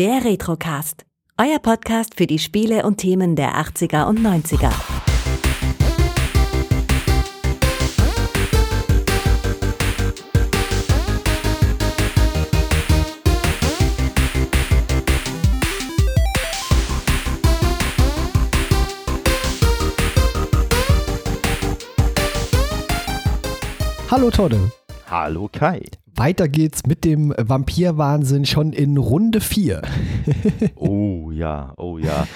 Der Retrocast. Euer Podcast für die Spiele und Themen der 80er und 90er. Hallo Todde. Hallo Kai. Weiter geht's mit dem Vampirwahnsinn schon in Runde 4. oh ja, oh ja.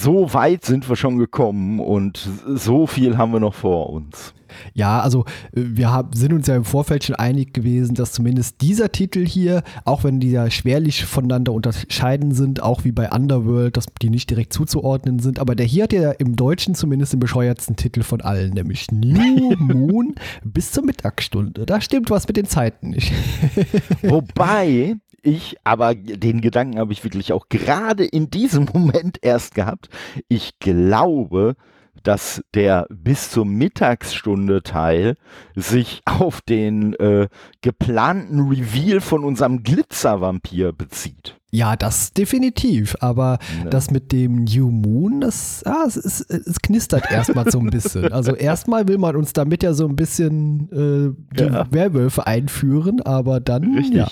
So weit sind wir schon gekommen und so viel haben wir noch vor uns. Ja, also äh, wir haben, sind uns ja im Vorfeld schon einig gewesen, dass zumindest dieser Titel hier, auch wenn die ja schwerlich voneinander unterscheiden sind, auch wie bei Underworld, dass die nicht direkt zuzuordnen sind, aber der hier hat ja im Deutschen zumindest den bescheuertsten Titel von allen, nämlich New Moon bis zur Mittagsstunde. Da stimmt was mit den Zeiten nicht. Wobei ich, aber den Gedanken habe ich wirklich auch gerade in diesem Moment erst gehabt. Ich glaube, dass der bis zur Mittagsstunde Teil sich auf den äh, geplanten Reveal von unserem Glitzervampir bezieht. Ja, das definitiv. Aber ne. das mit dem New Moon, das, ah, es, ist, es knistert erstmal so ein bisschen. Also erstmal will man uns damit ja so ein bisschen äh, die ja. Werwölfe einführen, aber dann Richtig. ja.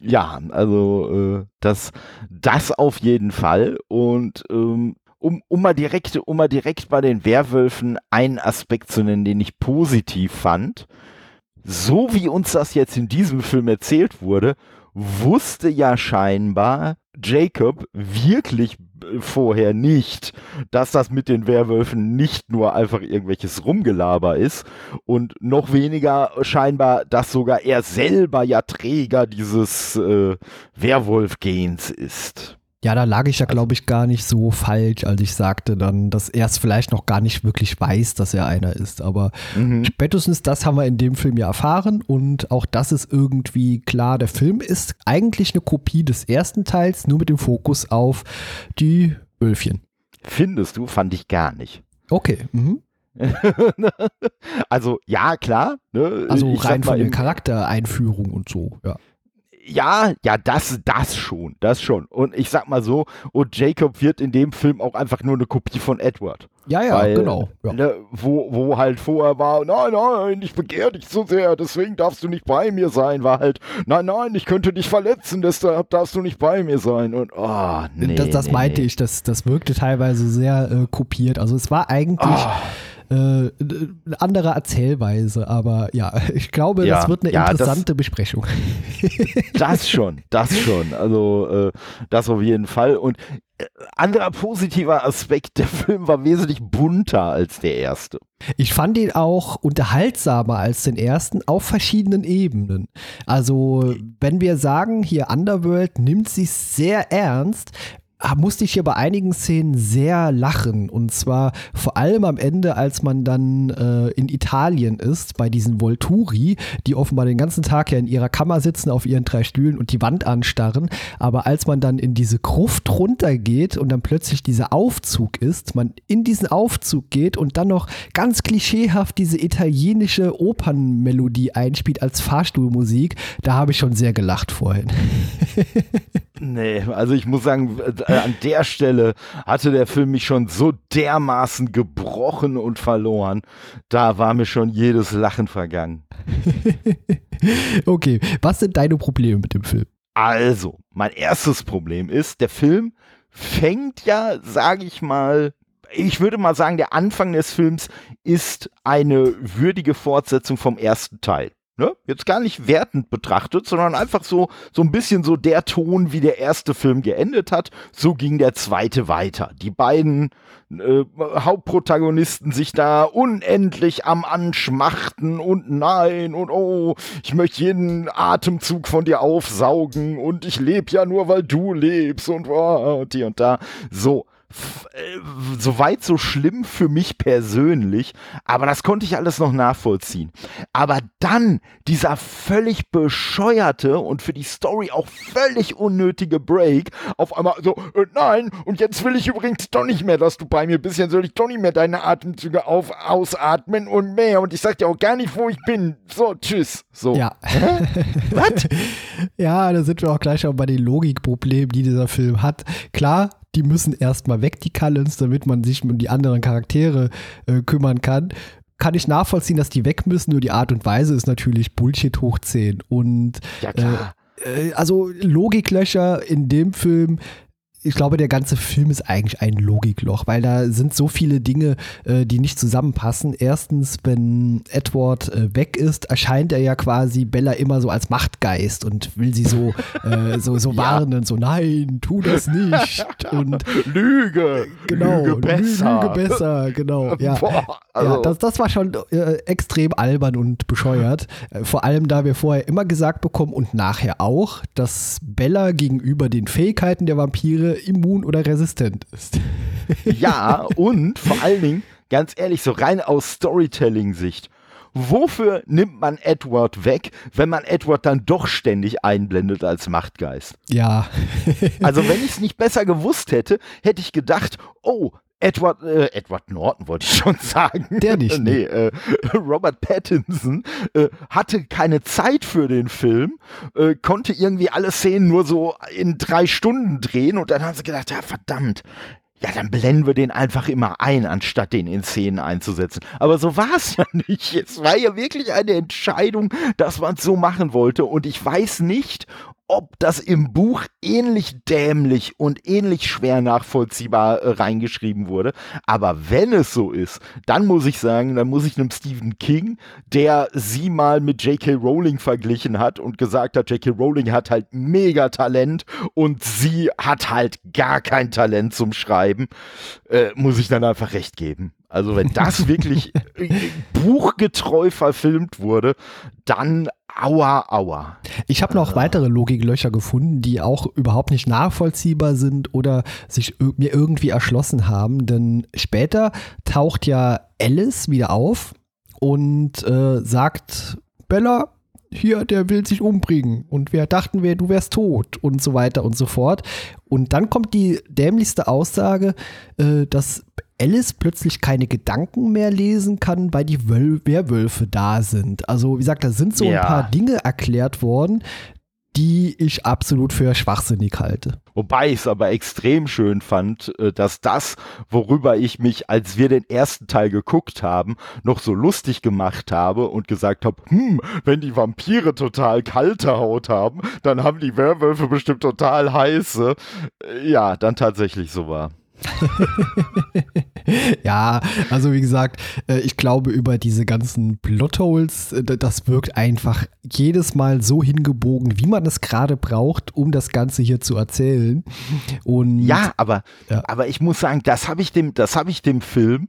Ja, also äh, das, das auf jeden Fall. Und ähm, um, um, mal direkt, um mal direkt bei den Werwölfen einen Aspekt zu nennen, den ich positiv fand. So wie uns das jetzt in diesem Film erzählt wurde, wusste ja scheinbar Jacob wirklich vorher nicht, dass das mit den Werwölfen nicht nur einfach irgendwelches Rumgelaber ist und noch weniger scheinbar, dass sogar er selber ja Träger dieses äh, Werwolf-Gens ist. Ja, da lag ich ja, glaube ich, gar nicht so falsch, als ich sagte dann, dass er es vielleicht noch gar nicht wirklich weiß, dass er einer ist. Aber mhm. spätestens das haben wir in dem Film ja erfahren und auch das ist irgendwie klar. Der Film ist eigentlich eine Kopie des ersten Teils, nur mit dem Fokus auf die Wölfchen. Findest du? Fand ich gar nicht. Okay. Mhm. also ja, klar. Ne? Also ich rein von der Charaktereinführung und so, ja ja, ja, das, das schon, das schon. Und ich sag mal so, und Jacob wird in dem Film auch einfach nur eine Kopie von Edward. Ja, ja, Weil, genau. Ja. Ne, wo, wo halt vorher war, nein, nein, ich begehre dich so sehr, deswegen darfst du nicht bei mir sein, war halt, nein, nein, ich könnte dich verletzen, deshalb darfst du nicht bei mir sein. Und, oh, nee. Das, das nee, meinte nee. ich, das, das wirkte teilweise sehr äh, kopiert. Also es war eigentlich. Oh äh, eine andere Erzählweise, aber ja, ich glaube, ja, das wird eine ja, interessante das, Besprechung. Das schon, das schon. Also äh, das auf jeden Fall. Und äh, anderer positiver Aspekt, der Film war wesentlich bunter als der erste. Ich fand ihn auch unterhaltsamer als den ersten auf verschiedenen Ebenen. Also, wenn wir sagen, hier Underworld nimmt sich sehr ernst, musste ich hier bei einigen Szenen sehr lachen. Und zwar vor allem am Ende, als man dann äh, in Italien ist, bei diesen Volturi, die offenbar den ganzen Tag ja in ihrer Kammer sitzen, auf ihren drei Stühlen und die Wand anstarren. Aber als man dann in diese Gruft runtergeht und dann plötzlich dieser Aufzug ist, man in diesen Aufzug geht und dann noch ganz klischeehaft diese italienische Opernmelodie einspielt als Fahrstuhlmusik, da habe ich schon sehr gelacht vorhin. Nee, also ich muss sagen, äh, an der Stelle hatte der Film mich schon so dermaßen gebrochen und verloren. Da war mir schon jedes Lachen vergangen. okay, was sind deine Probleme mit dem Film? Also, mein erstes Problem ist, der Film fängt ja, sage ich mal, ich würde mal sagen, der Anfang des Films ist eine würdige Fortsetzung vom ersten Teil. Ne? Jetzt gar nicht wertend betrachtet, sondern einfach so, so ein bisschen so der Ton, wie der erste Film geendet hat, so ging der zweite weiter. Die beiden äh, Hauptprotagonisten sich da unendlich am Anschmachten und nein und oh, ich möchte jeden Atemzug von dir aufsaugen und ich lebe ja nur, weil du lebst und oh, die und da. So, äh, soweit so schlimm für mich persönlich, aber das konnte ich alles noch nachvollziehen. Aber dann dieser völlig bescheuerte und für die Story auch völlig unnötige Break, auf einmal so, äh, nein, und jetzt will ich übrigens doch nicht mehr, dass du bei mir bist, jetzt soll ich doch nicht mehr deine Atemzüge auf, ausatmen und mehr und ich sag dir auch gar nicht, wo ich bin. So, tschüss. So. Ja. Was? ja, da sind wir auch gleich auch bei den Logikproblemen, die dieser Film hat. Klar, die müssen erstmal weg, die Cullens, damit man sich um die anderen Charaktere äh, kümmern kann. Kann ich nachvollziehen, dass die weg müssen, nur die Art und Weise ist natürlich Bullshit hoch 10. Und ja, klar. Äh, äh, also Logiklöcher in dem Film ich glaube, der ganze Film ist eigentlich ein Logikloch, weil da sind so viele Dinge, äh, die nicht zusammenpassen. Erstens, wenn Edward äh, weg ist, erscheint er ja quasi Bella immer so als Machtgeist und will sie so, äh, so, so ja. warnen, so nein, tu das nicht. Und Lüge, genau, Lüge besser. Lüge besser, genau. Ja, Boah, also. ja das, das war schon äh, extrem albern und bescheuert. Äh, vor allem, da wir vorher immer gesagt bekommen und nachher auch, dass Bella gegenüber den Fähigkeiten der Vampire immun oder resistent ist. ja, und vor allen Dingen, ganz ehrlich, so rein aus Storytelling-Sicht, wofür nimmt man Edward weg, wenn man Edward dann doch ständig einblendet als Machtgeist? Ja. also wenn ich es nicht besser gewusst hätte, hätte ich gedacht, oh, Edward, äh, Edward Norton wollte ich schon sagen. Der nicht. nee, äh, Robert Pattinson äh, hatte keine Zeit für den Film, äh, konnte irgendwie alle Szenen nur so in drei Stunden drehen und dann haben sie gedacht, ja verdammt, ja, dann blenden wir den einfach immer ein, anstatt den in Szenen einzusetzen. Aber so war es ja nicht. Es war ja wirklich eine Entscheidung, dass man es so machen wollte. Und ich weiß nicht, ob das im Buch ähnlich dämlich und ähnlich schwer nachvollziehbar äh, reingeschrieben wurde. Aber wenn es so ist, dann muss ich sagen, dann muss ich einem Stephen King, der sie mal mit J.K. Rowling verglichen hat und gesagt hat, J.K. Rowling hat halt mega Talent und sie hat halt gar kein Talent zum Schreiben, äh, muss ich dann einfach recht geben. Also wenn das wirklich äh, buchgetreu verfilmt wurde, dann aua, aua. Ich habe noch weitere Logiklöcher gefunden, die auch überhaupt nicht nachvollziehbar sind oder sich mir irgendwie erschlossen haben. Denn später taucht ja Alice wieder auf und äh, sagt, Bella, hier, der will sich umbringen und wir dachten wir, du wärst tot und so weiter und so fort. Und dann kommt die dämlichste Aussage, äh, dass Alice plötzlich keine Gedanken mehr lesen kann, weil die Wöl Werwölfe da sind. Also, wie gesagt, da sind so ja. ein paar Dinge erklärt worden, die ich absolut für schwachsinnig halte. Wobei ich es aber extrem schön fand, äh, dass das, worüber ich mich, als wir den ersten Teil geguckt haben, noch so lustig gemacht habe und gesagt habe, hm, wenn die Vampire total kalte Haut haben, dann haben die Werwölfe bestimmt total heiße. Äh, ja, dann tatsächlich so war. ja, also wie gesagt, äh, ich glaube über diese ganzen Plotholes, äh, das wirkt einfach jedes Mal so hingebogen, wie man es gerade braucht, um das Ganze hier zu erzählen. Und ja, aber, ja. aber ich muss sagen, das habe ich dem, das habe ich dem Film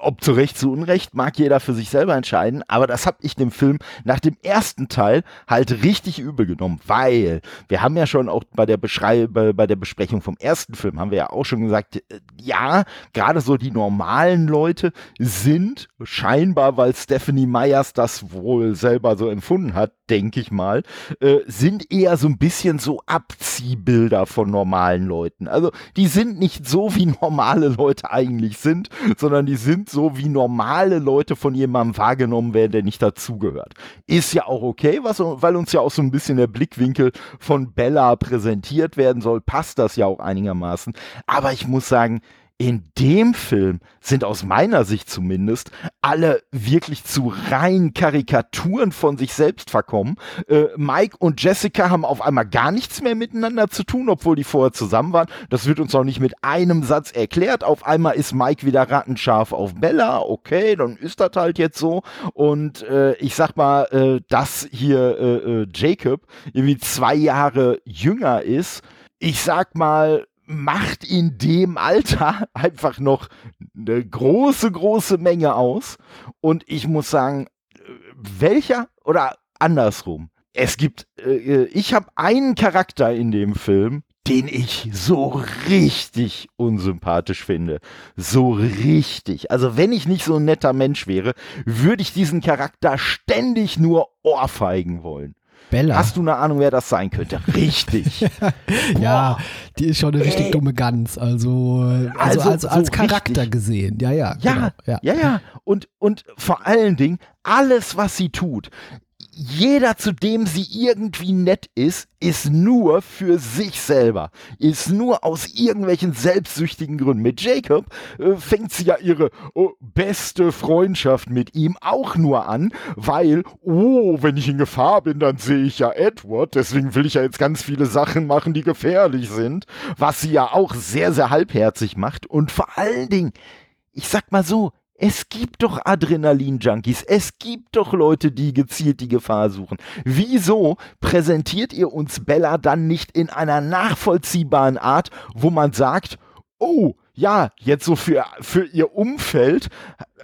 ob zu Recht, zu Unrecht, mag jeder für sich selber entscheiden, aber das habe ich dem Film nach dem ersten Teil halt richtig übel genommen, weil wir haben ja schon auch bei der, Beschrei bei, bei der Besprechung vom ersten Film, haben wir ja auch schon gesagt, äh, ja, gerade so die normalen Leute sind scheinbar, weil Stephanie Myers das wohl selber so empfunden hat, denke ich mal, äh, sind eher so ein bisschen so Abziehbilder von normalen Leuten. Also die sind nicht so, wie normale Leute eigentlich sind, sondern die sind so, wie normale Leute von jemandem wahrgenommen werden, der nicht dazugehört. Ist ja auch okay, was, weil uns ja auch so ein bisschen der Blickwinkel von Bella präsentiert werden soll, passt das ja auch einigermaßen. Aber ich muss sagen, in dem Film sind aus meiner Sicht zumindest alle wirklich zu rein Karikaturen von sich selbst verkommen. Äh, Mike und Jessica haben auf einmal gar nichts mehr miteinander zu tun, obwohl die vorher zusammen waren. Das wird uns auch nicht mit einem Satz erklärt. Auf einmal ist Mike wieder rattenscharf auf Bella. Okay, dann ist das halt jetzt so. Und äh, ich sag mal, äh, dass hier äh, äh, Jacob irgendwie zwei Jahre jünger ist. Ich sag mal, macht in dem Alter einfach noch eine große, große Menge aus. Und ich muss sagen, welcher oder andersrum. Es gibt, äh, ich habe einen Charakter in dem Film, den ich so richtig unsympathisch finde. So richtig. Also wenn ich nicht so ein netter Mensch wäre, würde ich diesen Charakter ständig nur ohrfeigen wollen. Bella. Hast du eine Ahnung, wer das sein könnte? Richtig. ja, die ist schon eine richtig Ey. dumme Gans. Also, also, also als, als so Charakter richtig. gesehen. Ja, ja. Ja, genau. ja, ja. ja. Und, und vor allen Dingen, alles, was sie tut, jeder, zu dem sie irgendwie nett ist, ist nur für sich selber. Ist nur aus irgendwelchen selbstsüchtigen Gründen. Mit Jacob äh, fängt sie ja ihre oh, beste Freundschaft mit ihm auch nur an, weil, oh, wenn ich in Gefahr bin, dann sehe ich ja Edward. Deswegen will ich ja jetzt ganz viele Sachen machen, die gefährlich sind. Was sie ja auch sehr, sehr halbherzig macht. Und vor allen Dingen, ich sag mal so, es gibt doch Adrenalin-Junkies. Es gibt doch Leute, die gezielt die Gefahr suchen. Wieso präsentiert ihr uns Bella dann nicht in einer nachvollziehbaren Art, wo man sagt, oh, ja, jetzt so für, für ihr Umfeld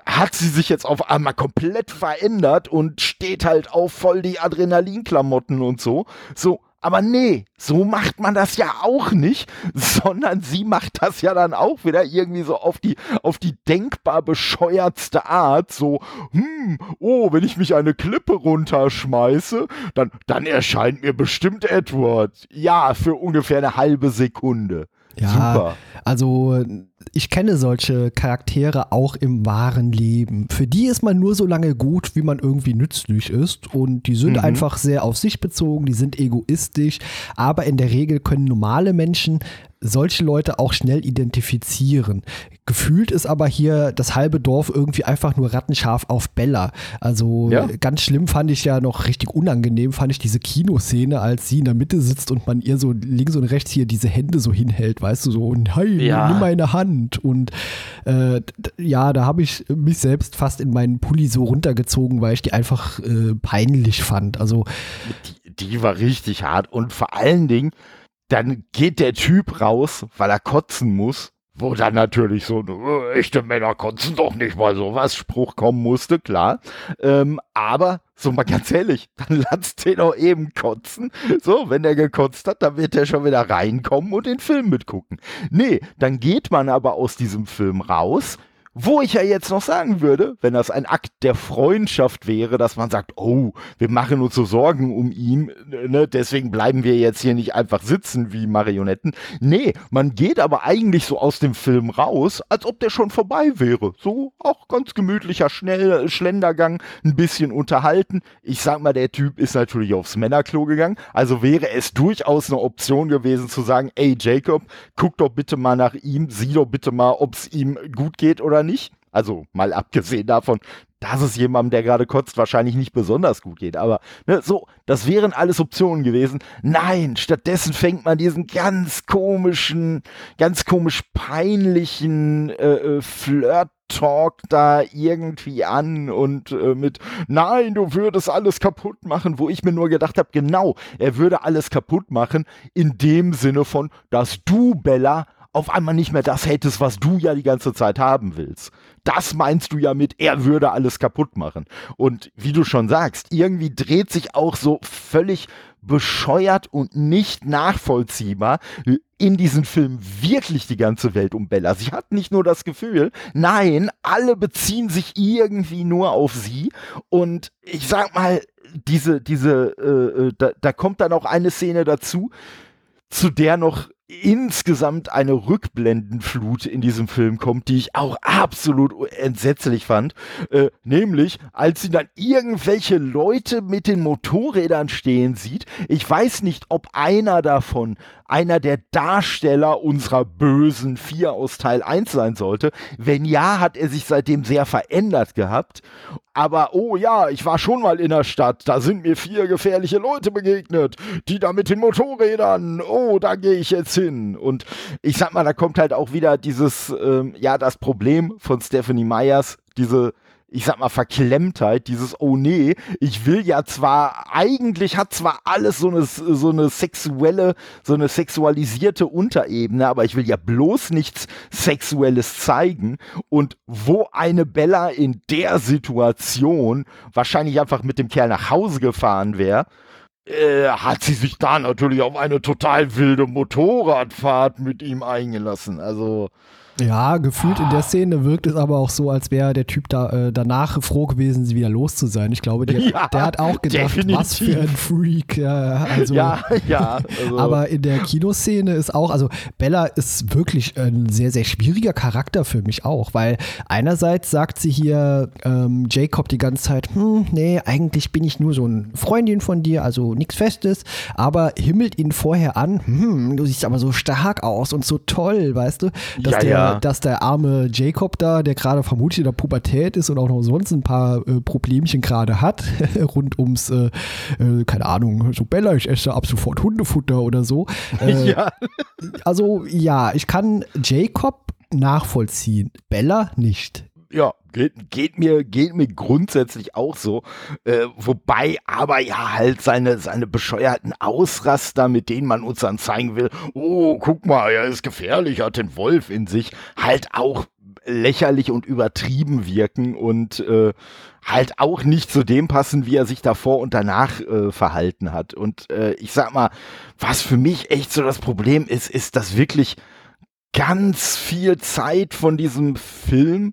hat sie sich jetzt auf einmal komplett verändert und steht halt auf voll die Adrenalinklamotten und so. So, aber nee, so macht man das ja auch nicht, sondern sie macht das ja dann auch wieder irgendwie so auf die, auf die denkbar bescheuertste Art. So, hm, oh, wenn ich mich eine Klippe runterschmeiße, dann, dann erscheint mir bestimmt Edward. Ja, für ungefähr eine halbe Sekunde. Ja, Super. also ich kenne solche Charaktere auch im wahren Leben. Für die ist man nur so lange gut, wie man irgendwie nützlich ist. Und die sind mhm. einfach sehr auf sich bezogen, die sind egoistisch. Aber in der Regel können normale Menschen solche Leute auch schnell identifizieren. Gefühlt ist aber hier das halbe Dorf irgendwie einfach nur rattenscharf auf Bella. Also ja. ganz schlimm fand ich ja noch richtig unangenehm, fand ich diese Kinoszene, als sie in der Mitte sitzt und man ihr so links und rechts hier diese Hände so hinhält, weißt du, so hey, ja. nimm meine Hand. Und äh, ja, da habe ich mich selbst fast in meinen Pulli so runtergezogen, weil ich die einfach äh, peinlich fand. Also die, die war richtig hart und vor allen Dingen dann geht der Typ raus, weil er kotzen muss, wo dann natürlich so äh, echte Männer kotzen doch nicht mal sowas Spruch kommen musste, klar. Ähm, aber so mal ganz ehrlich, dann lasst den auch eben kotzen. So, wenn der gekotzt hat, dann wird er schon wieder reinkommen und den Film mitgucken. Nee, dann geht man aber aus diesem Film raus, wo ich ja jetzt noch sagen würde, wenn das ein Akt der Freundschaft wäre, dass man sagt, oh, wir machen uns so Sorgen um ihn, ne, deswegen bleiben wir jetzt hier nicht einfach sitzen wie Marionetten. Nee, man geht aber eigentlich so aus dem Film raus, als ob der schon vorbei wäre. So auch ganz gemütlicher schnell Schlendergang, ein bisschen unterhalten. Ich sag mal, der Typ ist natürlich aufs Männerklo gegangen, also wäre es durchaus eine Option gewesen zu sagen, ey Jacob, guck doch bitte mal nach ihm, sieh doch bitte mal, ob es ihm gut geht oder nicht. Also mal abgesehen davon, dass es jemandem, der gerade kotzt, wahrscheinlich nicht besonders gut geht. Aber ne, so, das wären alles Optionen gewesen. Nein, stattdessen fängt man diesen ganz komischen, ganz komisch peinlichen äh, äh, Flirt Talk da irgendwie an und äh, mit Nein, du würdest alles kaputt machen, wo ich mir nur gedacht habe, genau, er würde alles kaputt machen in dem Sinne von, dass du, Bella, auf einmal nicht mehr das hättest, was du ja die ganze Zeit haben willst. Das meinst du ja mit, er würde alles kaputt machen. Und wie du schon sagst, irgendwie dreht sich auch so völlig bescheuert und nicht nachvollziehbar in diesem Film wirklich die ganze Welt um Bella. Sie hat nicht nur das Gefühl, nein, alle beziehen sich irgendwie nur auf sie. Und ich sag mal, diese, diese, äh, äh da, da kommt dann auch eine Szene dazu, zu der noch insgesamt eine Rückblendenflut in diesem Film kommt, die ich auch absolut entsetzlich fand. Äh, nämlich, als sie dann irgendwelche Leute mit den Motorrädern stehen sieht. Ich weiß nicht, ob einer davon einer der Darsteller unserer bösen Vier aus Teil 1 sein sollte. Wenn ja, hat er sich seitdem sehr verändert gehabt. Aber oh ja, ich war schon mal in der Stadt. Da sind mir vier gefährliche Leute begegnet. Die da mit den Motorrädern. Oh, da gehe ich jetzt hin. Und ich sag mal, da kommt halt auch wieder dieses, ähm, ja, das Problem von Stephanie Meyers, diese ich sag mal, Verklemmtheit, dieses, oh nee, ich will ja zwar, eigentlich hat zwar alles so eine, so eine sexuelle, so eine sexualisierte Unterebene, aber ich will ja bloß nichts Sexuelles zeigen. Und wo eine Bella in der Situation wahrscheinlich einfach mit dem Kerl nach Hause gefahren wäre, äh, hat sie sich da natürlich auf eine total wilde Motorradfahrt mit ihm eingelassen. Also ja, gefühlt in der Szene wirkt es aber auch so, als wäre der Typ da äh, danach froh gewesen, sie wieder los zu sein. Ich glaube, der, ja, der hat auch gedacht, definitiv. was für ein Freak. Ja, also, ja, ja. Also. Aber in der Kinoszene ist auch, also Bella ist wirklich ein sehr, sehr schwieriger Charakter für mich auch, weil einerseits sagt sie hier ähm, Jacob die ganze Zeit, hm, nee, eigentlich bin ich nur so ein Freundin von dir, also nichts Festes, aber himmelt ihn vorher an, hm, du siehst aber so stark aus und so toll, weißt du, dass ja, der dass der arme Jacob da, der gerade vermutlich in der Pubertät ist und auch noch sonst ein paar äh, Problemchen gerade hat, rund ums, äh, äh, keine Ahnung, so Bella, ich esse ab sofort Hundefutter oder so. Äh, ja. Also ja, ich kann Jacob nachvollziehen, Bella nicht. Ja, geht, geht, mir, geht mir grundsätzlich auch so. Äh, wobei aber ja halt seine, seine bescheuerten Ausraster, mit denen man uns dann zeigen will, oh, guck mal, er ist gefährlich, hat den Wolf in sich, halt auch lächerlich und übertrieben wirken und äh, halt auch nicht zu dem passen, wie er sich davor und danach äh, verhalten hat. Und äh, ich sag mal, was für mich echt so das Problem ist, ist, dass wirklich ganz viel Zeit von diesem Film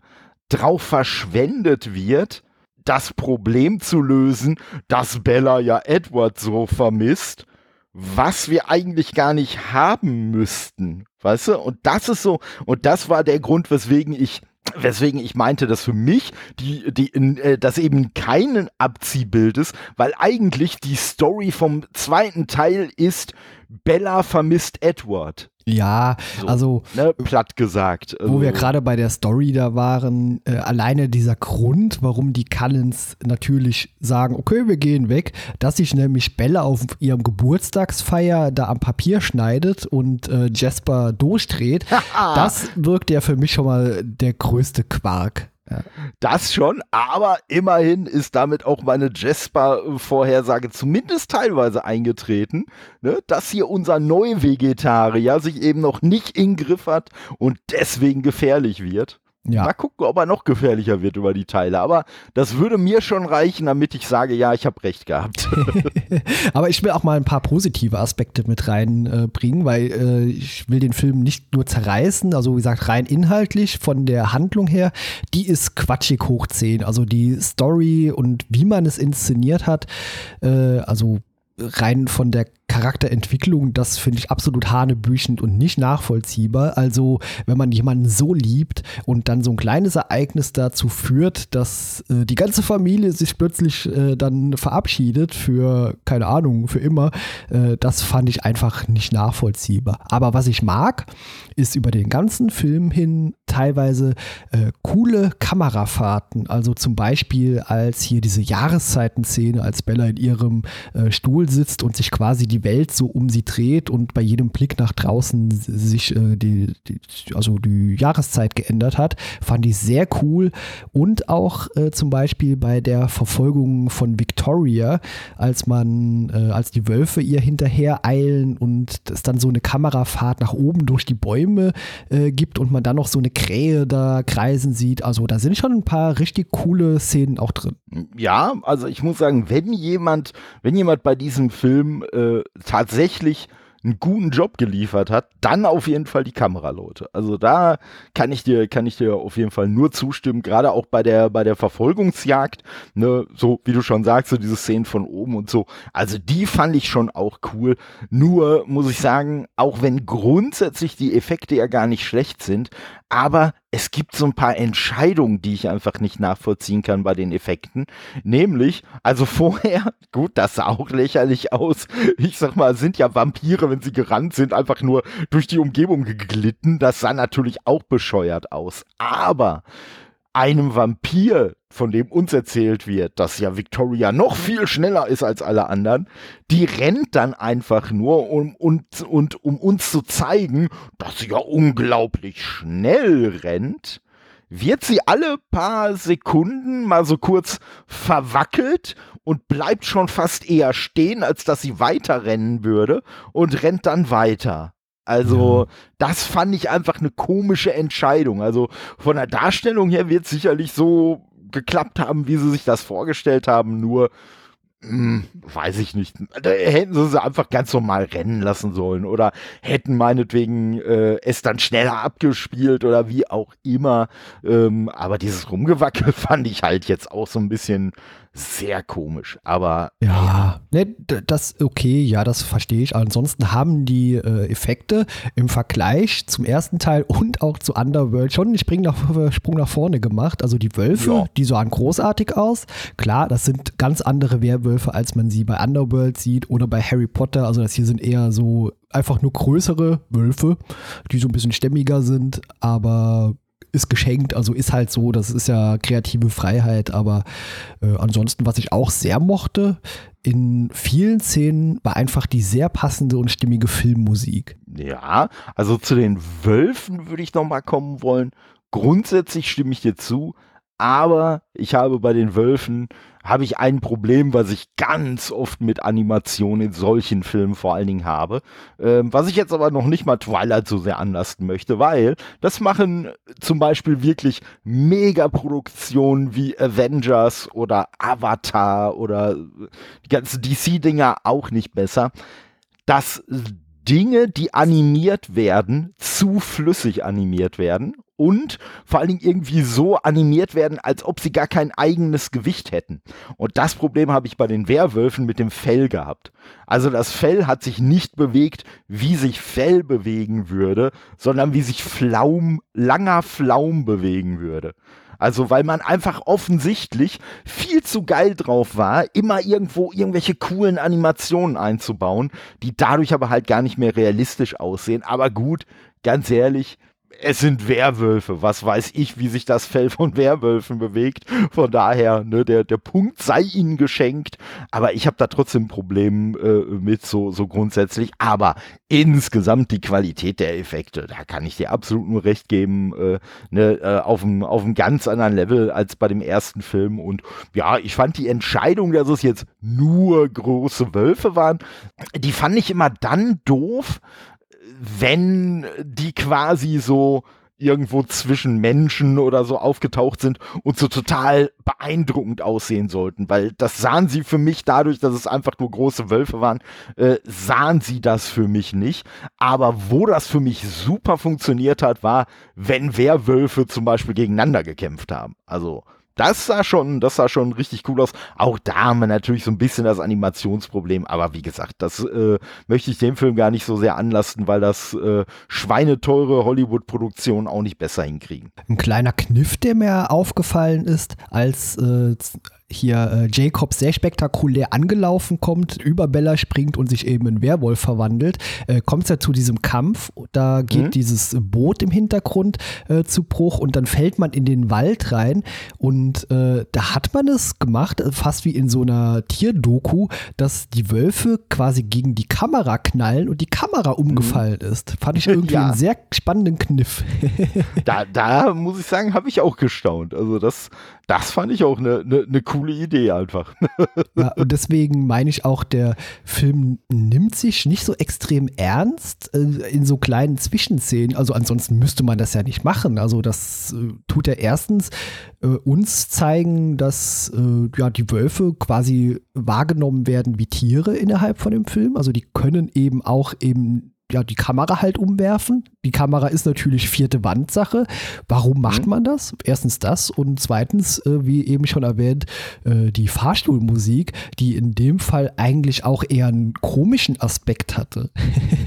drauf verschwendet wird, das Problem zu lösen, dass Bella ja Edward so vermisst, was wir eigentlich gar nicht haben müssten. Weißt du? Und das ist so, und das war der Grund, weswegen ich weswegen ich meinte, dass für mich die, die, äh, das eben kein Abziehbild ist, weil eigentlich die Story vom zweiten Teil ist, Bella vermisst Edward. Ja, so, also ne, platt gesagt. Also, wo wir gerade bei der Story da waren, äh, alleine dieser Grund, warum die Cullens natürlich sagen, okay, wir gehen weg, dass sich nämlich Bella auf ihrem Geburtstagsfeier da am Papier schneidet und äh, Jasper durchdreht, das wirkt ja für mich schon mal der größte Quark. Das schon, aber immerhin ist damit auch meine Jasper-Vorhersage zumindest teilweise eingetreten, ne, dass hier unser Neu-Vegetarier sich eben noch nicht in Griff hat und deswegen gefährlich wird. Ja. Mal gucken, ob er noch gefährlicher wird über die Teile. Aber das würde mir schon reichen, damit ich sage, ja, ich habe recht gehabt. Aber ich will auch mal ein paar positive Aspekte mit reinbringen, äh, weil äh, ich will den Film nicht nur zerreißen, also wie gesagt, rein inhaltlich von der Handlung her, die ist quatschig hoch 10. Also die Story und wie man es inszeniert hat, äh, also rein von der Charakterentwicklung, das finde ich absolut hanebüchend und nicht nachvollziehbar. Also, wenn man jemanden so liebt und dann so ein kleines Ereignis dazu führt, dass äh, die ganze Familie sich plötzlich äh, dann verabschiedet für, keine Ahnung, für immer, äh, das fand ich einfach nicht nachvollziehbar. Aber was ich mag, ist über den ganzen Film hin teilweise äh, coole Kamerafahrten. Also zum Beispiel als hier diese Jahreszeitenszene, als Bella in ihrem äh, Stuhl sitzt und sich quasi die Welt so um sie dreht und bei jedem Blick nach draußen sich äh, die, die, also die Jahreszeit geändert hat, fand ich sehr cool. Und auch äh, zum Beispiel bei der Verfolgung von Victoria, als man, äh, als die Wölfe ihr hinterher eilen und es dann so eine Kamerafahrt nach oben durch die Bäume äh, gibt und man dann noch so eine Krähe da kreisen sieht. Also da sind schon ein paar richtig coole Szenen auch drin. Ja, also ich muss sagen, wenn jemand, wenn jemand bei diesem Film äh, tatsächlich einen guten Job geliefert hat, dann auf jeden Fall die Kameraleute. Also da kann ich dir, kann ich dir auf jeden Fall nur zustimmen, gerade auch bei der, bei der Verfolgungsjagd, ne, so wie du schon sagst, so diese Szenen von oben und so. Also die fand ich schon auch cool. Nur muss ich sagen, auch wenn grundsätzlich die Effekte ja gar nicht schlecht sind, aber es gibt so ein paar Entscheidungen, die ich einfach nicht nachvollziehen kann bei den Effekten. Nämlich, also vorher, gut, das sah auch lächerlich aus. Ich sag mal, sind ja Vampire, wenn sie gerannt sind, einfach nur durch die Umgebung geglitten. Das sah natürlich auch bescheuert aus. Aber einem Vampir, von dem uns erzählt wird, dass ja Victoria noch viel schneller ist als alle anderen, die rennt dann einfach nur, um, und, und, um uns zu zeigen, dass sie ja unglaublich schnell rennt, wird sie alle paar Sekunden mal so kurz verwackelt und bleibt schon fast eher stehen, als dass sie weiterrennen würde und rennt dann weiter. Also, das fand ich einfach eine komische Entscheidung. Also, von der Darstellung her wird sicherlich so geklappt haben, wie sie sich das vorgestellt haben, nur Hm, weiß ich nicht. Da hätten sie sie einfach ganz normal rennen lassen sollen oder hätten meinetwegen äh, es dann schneller abgespielt oder wie auch immer. Ähm, aber dieses Rumgewackel fand ich halt jetzt auch so ein bisschen sehr komisch, aber. Ja, ne, das okay, ja, das verstehe ich. Ansonsten haben die äh, Effekte im Vergleich zum ersten Teil und auch zu Underworld schon einen Sprung nach, Sprung nach vorne gemacht. Also die Wölfe, ja. die sahen großartig aus. Klar, das sind ganz andere Werwölfe, als man sie bei Underworld sieht oder bei Harry Potter. Also das hier sind eher so einfach nur größere Wölfe, die so ein bisschen stämmiger sind, aber ist geschenkt, also ist halt so, das ist ja kreative Freiheit, aber äh, ansonsten, was ich auch sehr mochte, in vielen Szenen war einfach die sehr passende und stimmige Filmmusik. Ja, also zu den Wölfen würde ich noch mal kommen wollen. Grundsätzlich stimme ich dir zu, aber ich habe bei den Wölfen habe ich ein Problem, was ich ganz oft mit Animationen in solchen Filmen vor allen Dingen habe, ähm, was ich jetzt aber noch nicht mal Twilight so sehr anlasten möchte, weil das machen zum Beispiel wirklich Megaproduktionen wie Avengers oder Avatar oder die ganzen DC-Dinger auch nicht besser, dass Dinge, die animiert werden, zu flüssig animiert werden und vor allen Dingen irgendwie so animiert werden, als ob sie gar kein eigenes Gewicht hätten. Und das Problem habe ich bei den Werwölfen mit dem Fell gehabt. Also das Fell hat sich nicht bewegt, wie sich Fell bewegen würde, sondern wie sich Flaum, langer Flaum bewegen würde. Also weil man einfach offensichtlich viel zu geil drauf war, immer irgendwo irgendwelche coolen Animationen einzubauen, die dadurch aber halt gar nicht mehr realistisch aussehen. Aber gut, ganz ehrlich, es sind Werwölfe. Was weiß ich, wie sich das Fell von Werwölfen bewegt. Von daher, ne, der, der Punkt sei ihnen geschenkt. Aber ich habe da trotzdem ein Problem äh, mit, so, so grundsätzlich. Aber insgesamt die Qualität der Effekte, da kann ich dir absolut nur recht geben, äh, ne, äh, auf einem ganz anderen Level als bei dem ersten Film. Und ja, ich fand die Entscheidung, dass es jetzt nur große Wölfe waren, die fand ich immer dann doof, wenn die quasi so irgendwo zwischen Menschen oder so aufgetaucht sind und so total beeindruckend aussehen sollten, weil das sahen sie für mich dadurch, dass es einfach nur große Wölfe waren, äh, sahen sie das für mich nicht. Aber wo das für mich super funktioniert hat, war, wenn Werwölfe zum Beispiel gegeneinander gekämpft haben. Also das sah schon, das sah schon richtig cool aus. Auch da haben wir natürlich so ein bisschen das Animationsproblem, aber wie gesagt, das äh, möchte ich dem Film gar nicht so sehr anlasten, weil das äh, schweineteure Hollywood-Produktionen auch nicht besser hinkriegen. Ein kleiner Kniff, der mir aufgefallen ist, als äh, hier äh, Jacob sehr spektakulär angelaufen kommt, über Bella springt und sich eben in Werwolf verwandelt, äh, kommt es ja zu diesem Kampf. Da geht mhm. dieses Boot im Hintergrund äh, zu Bruch und dann fällt man in den Wald rein und äh, da hat man es gemacht, äh, fast wie in so einer Tierdoku, dass die Wölfe quasi gegen die Kamera knallen und die Kamera mhm. umgefallen mhm. ist. Fand ich irgendwie ja. einen sehr spannenden Kniff. da, da muss ich sagen, habe ich auch gestaunt. Also das, das fand ich auch eine ne, ne coole Idee einfach. ja, und deswegen meine ich auch, der Film nimmt sich nicht so extrem ernst äh, in so kleinen Zwischenszenen. Also ansonsten müsste man das ja nicht machen. Also das äh, tut er erstens äh, uns zeigen, dass äh, ja die Wölfe quasi wahrgenommen werden wie Tiere innerhalb von dem Film. Also die können eben auch eben ja, die Kamera halt umwerfen. Die Kamera ist natürlich vierte Wandsache. Warum macht mhm. man das? Erstens das und zweitens, äh, wie eben schon erwähnt, äh, die Fahrstuhlmusik, die in dem Fall eigentlich auch eher einen komischen Aspekt hatte.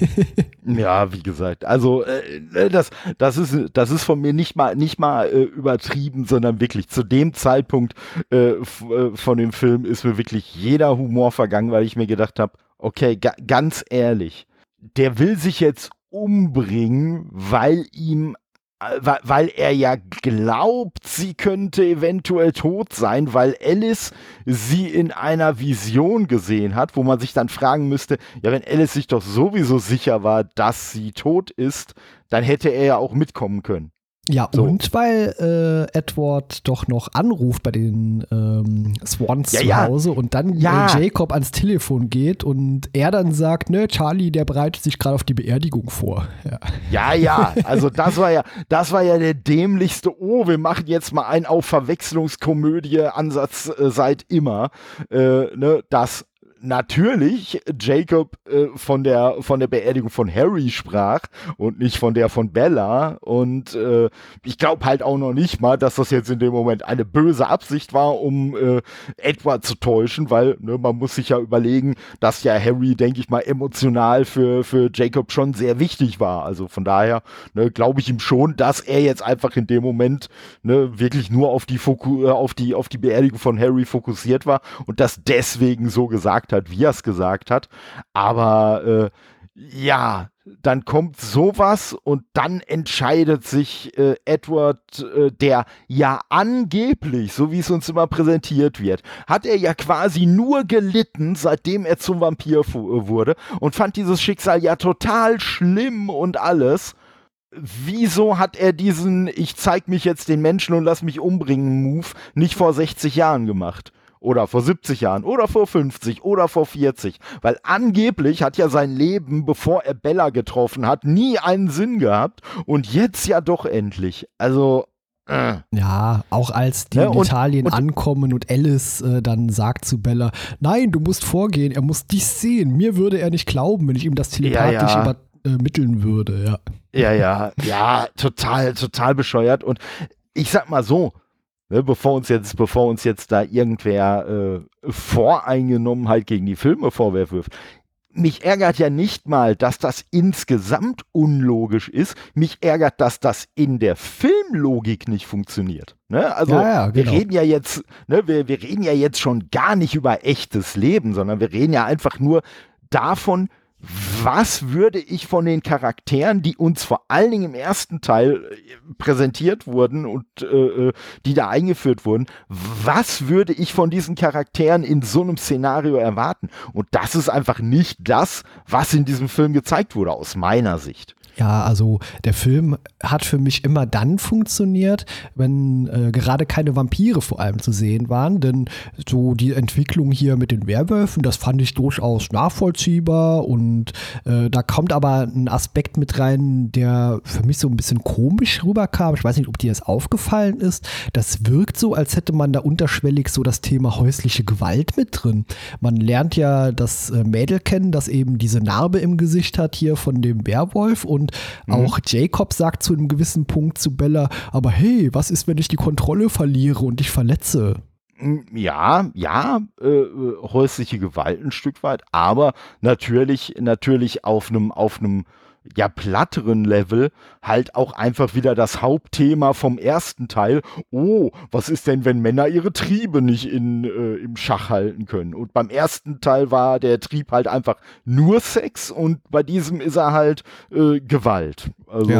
ja, wie gesagt, also äh, äh, das, das, ist, das ist von mir nicht mal, nicht mal äh, übertrieben, sondern wirklich zu dem Zeitpunkt äh, von dem Film ist mir wirklich jeder Humor vergangen, weil ich mir gedacht habe, okay, ga ganz ehrlich, der will sich jetzt umbringen, weil ihm äh, weil er ja glaubt, sie könnte eventuell tot sein, weil Alice sie in einer Vision gesehen hat, wo man sich dann fragen müsste, ja, wenn Alice sich doch sowieso sicher war, dass sie tot ist, dann hätte er ja auch mitkommen können. Ja, So. und weil äh, Edward doch noch anruft bei den ähm, Swans Ja, zu ja. Hause und dann Ja. äh, Jacob ans Telefon geht und er dann sagt, ne, Charlie, der bereitet sich gerade auf die Beerdigung vor. Ja. Ja, ja, also das war ja, das war ja der dämlichste, oh, wir machen jetzt mal einen auf Verwechslungskomödie-Ansatz äh, seit immer, äh, ne, dass natürlich Jacob äh, von der von der Beerdigung von Harry sprach und nicht von der von Bella und äh, ich glaube halt auch noch nicht mal, dass das jetzt in dem Moment eine böse Absicht war, um äh, Edward zu täuschen, weil ne, man muss sich ja überlegen, dass ja Harry, denke ich mal, emotional für für Jacob schon sehr wichtig war. Also von daher ne, glaube ich ihm schon, dass er jetzt einfach in dem Moment ne, wirklich nur auf die Foku auf die auf die Beerdigung von Harry fokussiert war und das deswegen so gesagt hat, wie er es gesagt hat. Aber äh, ja, dann kommt sowas und dann entscheidet sich äh, Edward, äh, der ja angeblich, so wie es uns immer präsentiert wird, hat er ja quasi nur gelitten, seitdem er zum Vampir äh, wurde und fand dieses Schicksal ja total schlimm und alles. Wieso hat er diesen Ich zeig mich jetzt den Menschen und lass mich umbringen Move nicht vor 60 Jahren gemacht? Oder vor 70 Jahren oder vor 50 oder vor 40. Weil angeblich hat ja sein Leben, bevor er Bella getroffen hat, nie einen Sinn gehabt. Und jetzt ja doch endlich. Also, äh. Ja, auch als die Ja, in und- Italien und- ankommen und Alice äh, dann sagt zu Bella, nein, du musst vorgehen, er muss dich sehen. Mir würde er nicht glauben, wenn ich ihm das telepathisch Ja, ja. übermitteln würde. Ja. Ja, ja, ja, total, total bescheuert. Und ich sag mal so, ne, bevor uns jetzt, bevor uns jetzt da irgendwer äh, Voreingenommenheit gegen die Filme Vorwurf wirft, mich ärgert ja nicht mal, dass das insgesamt unlogisch ist. Mich ärgert, dass das in der Filmlogik nicht funktioniert. Ne? Also Ja, ja, wir genau. reden ja jetzt, ne, wir, wir reden ja jetzt schon gar nicht über echtes Leben, sondern wir reden ja einfach nur davon, was würde ich von den Charakteren, die uns vor allen Dingen im ersten Teil äh, präsentiert wurden und äh, äh, die da eingeführt wurden, was würde ich von diesen Charakteren in so einem Szenario erwarten? Und das ist einfach nicht das, was in diesem Film gezeigt wurde, aus meiner Sicht. Ja, also der Film hat für mich immer dann funktioniert, wenn äh, gerade keine Vampire vor allem zu sehen waren. Denn so die Entwicklung hier mit den Werwölfen, das fand ich durchaus nachvollziehbar. Und äh, da kommt aber ein Aspekt mit rein, der für mich so ein bisschen komisch rüberkam. Ich weiß nicht, ob dir das aufgefallen ist. Das wirkt so, als hätte man da unterschwellig so das Thema häusliche Gewalt mit drin. Man lernt ja das äh, Mädel kennen, das eben diese Narbe im Gesicht hat hier von dem Werwolf und auch Jacob sagt zu einem gewissen Punkt zu Bella, aber hey, was ist, wenn ich die Kontrolle verliere und dich verletze? Mm, Ja, ja, äh, äh, häusliche Gewalt ein Stück weit, aber natürlich, natürlich auf einem, auf einem ja platteren Level halt auch einfach wieder das Hauptthema vom ersten Teil. Oh, was ist denn, wenn Männer ihre Triebe nicht in, äh, im Schach halten können? Und beim ersten Teil war der Trieb halt einfach nur Sex und bei diesem ist er halt äh, Gewalt. Also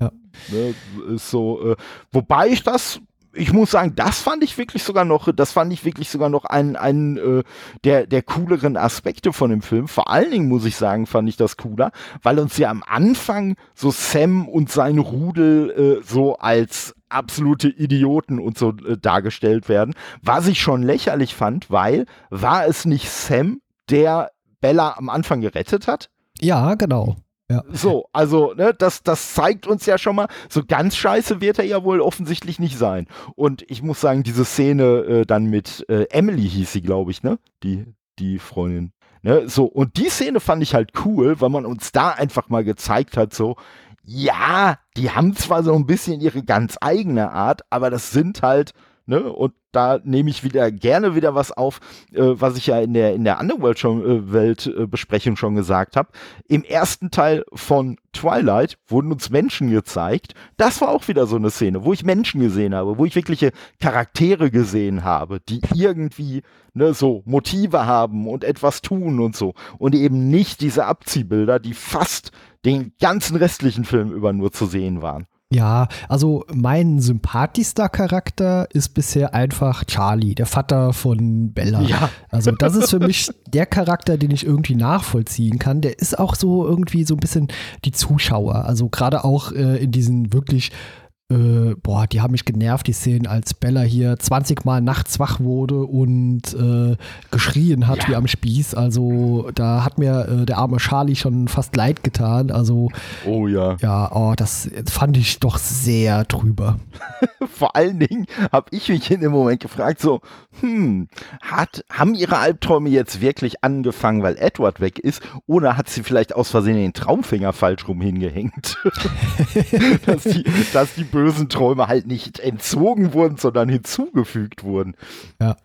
Ja, ja. Ne, ist so, äh, wobei ich das, ich muss sagen, das fand ich wirklich sogar noch, das fand ich wirklich sogar noch einen, einen äh, der, der cooleren Aspekte von dem Film. Vor allen Dingen muss ich sagen, fand ich das cooler, weil uns ja am Anfang so Sam und sein Rudel äh, so als absolute Idioten und so äh, dargestellt werden, was ich schon lächerlich fand, weil war es nicht Sam, der Bella am Anfang gerettet hat? Ja, genau. Ja. So, also, ne, das, das zeigt uns ja schon mal, so ganz scheiße wird er ja wohl offensichtlich nicht sein. Und ich muss sagen, diese Szene äh, dann mit äh, Emily hieß sie, glaube ich, ne? Die, die Freundin. Ne? So, und die Szene fand ich halt cool, weil man uns da einfach mal gezeigt hat, so, ja, die haben zwar so ein bisschen ihre ganz eigene Art, aber das sind halt, ne, und da nehme ich wieder gerne wieder was auf, äh, was ich ja in der in der Underworld schon äh, äh, schon gesagt habe. Im ersten Teil von Twilight wurden uns Menschen gezeigt. Das war auch wieder so eine Szene, wo ich Menschen gesehen habe, wo ich wirkliche Charaktere gesehen habe, die irgendwie ne, so Motive haben und etwas tun und so und eben nicht diese Abziehbilder, die fast den ganzen restlichen Film über nur zu sehen waren. Ja, also mein sympathischster Charakter ist bisher einfach Charlie, der Vater von Bella. Ja. Also das ist für mich der Charakter, den ich irgendwie nachvollziehen kann. Der ist auch so irgendwie so ein bisschen die Zuschauer. Also gerade auch äh, in diesen wirklich äh, boah, die haben mich genervt, die Szenen, als Bella hier 20 Mal nachts wach wurde und äh, geschrien hat Ja. wie am Spieß. Also da hat mir äh, der arme Charlie schon fast leid getan. Also Oh ja. ja, oh, das fand ich doch sehr drüber. Vor allen Dingen habe ich mich in dem Moment gefragt, so, hm, hat, haben ihre Albträume jetzt wirklich angefangen, weil Edward weg ist, oder hat sie vielleicht aus Versehen den Traumfinger falsch rum hingehängt? dass, die, dass die bösen Träume halt nicht entzogen wurden, sondern hinzugefügt wurden. Ja.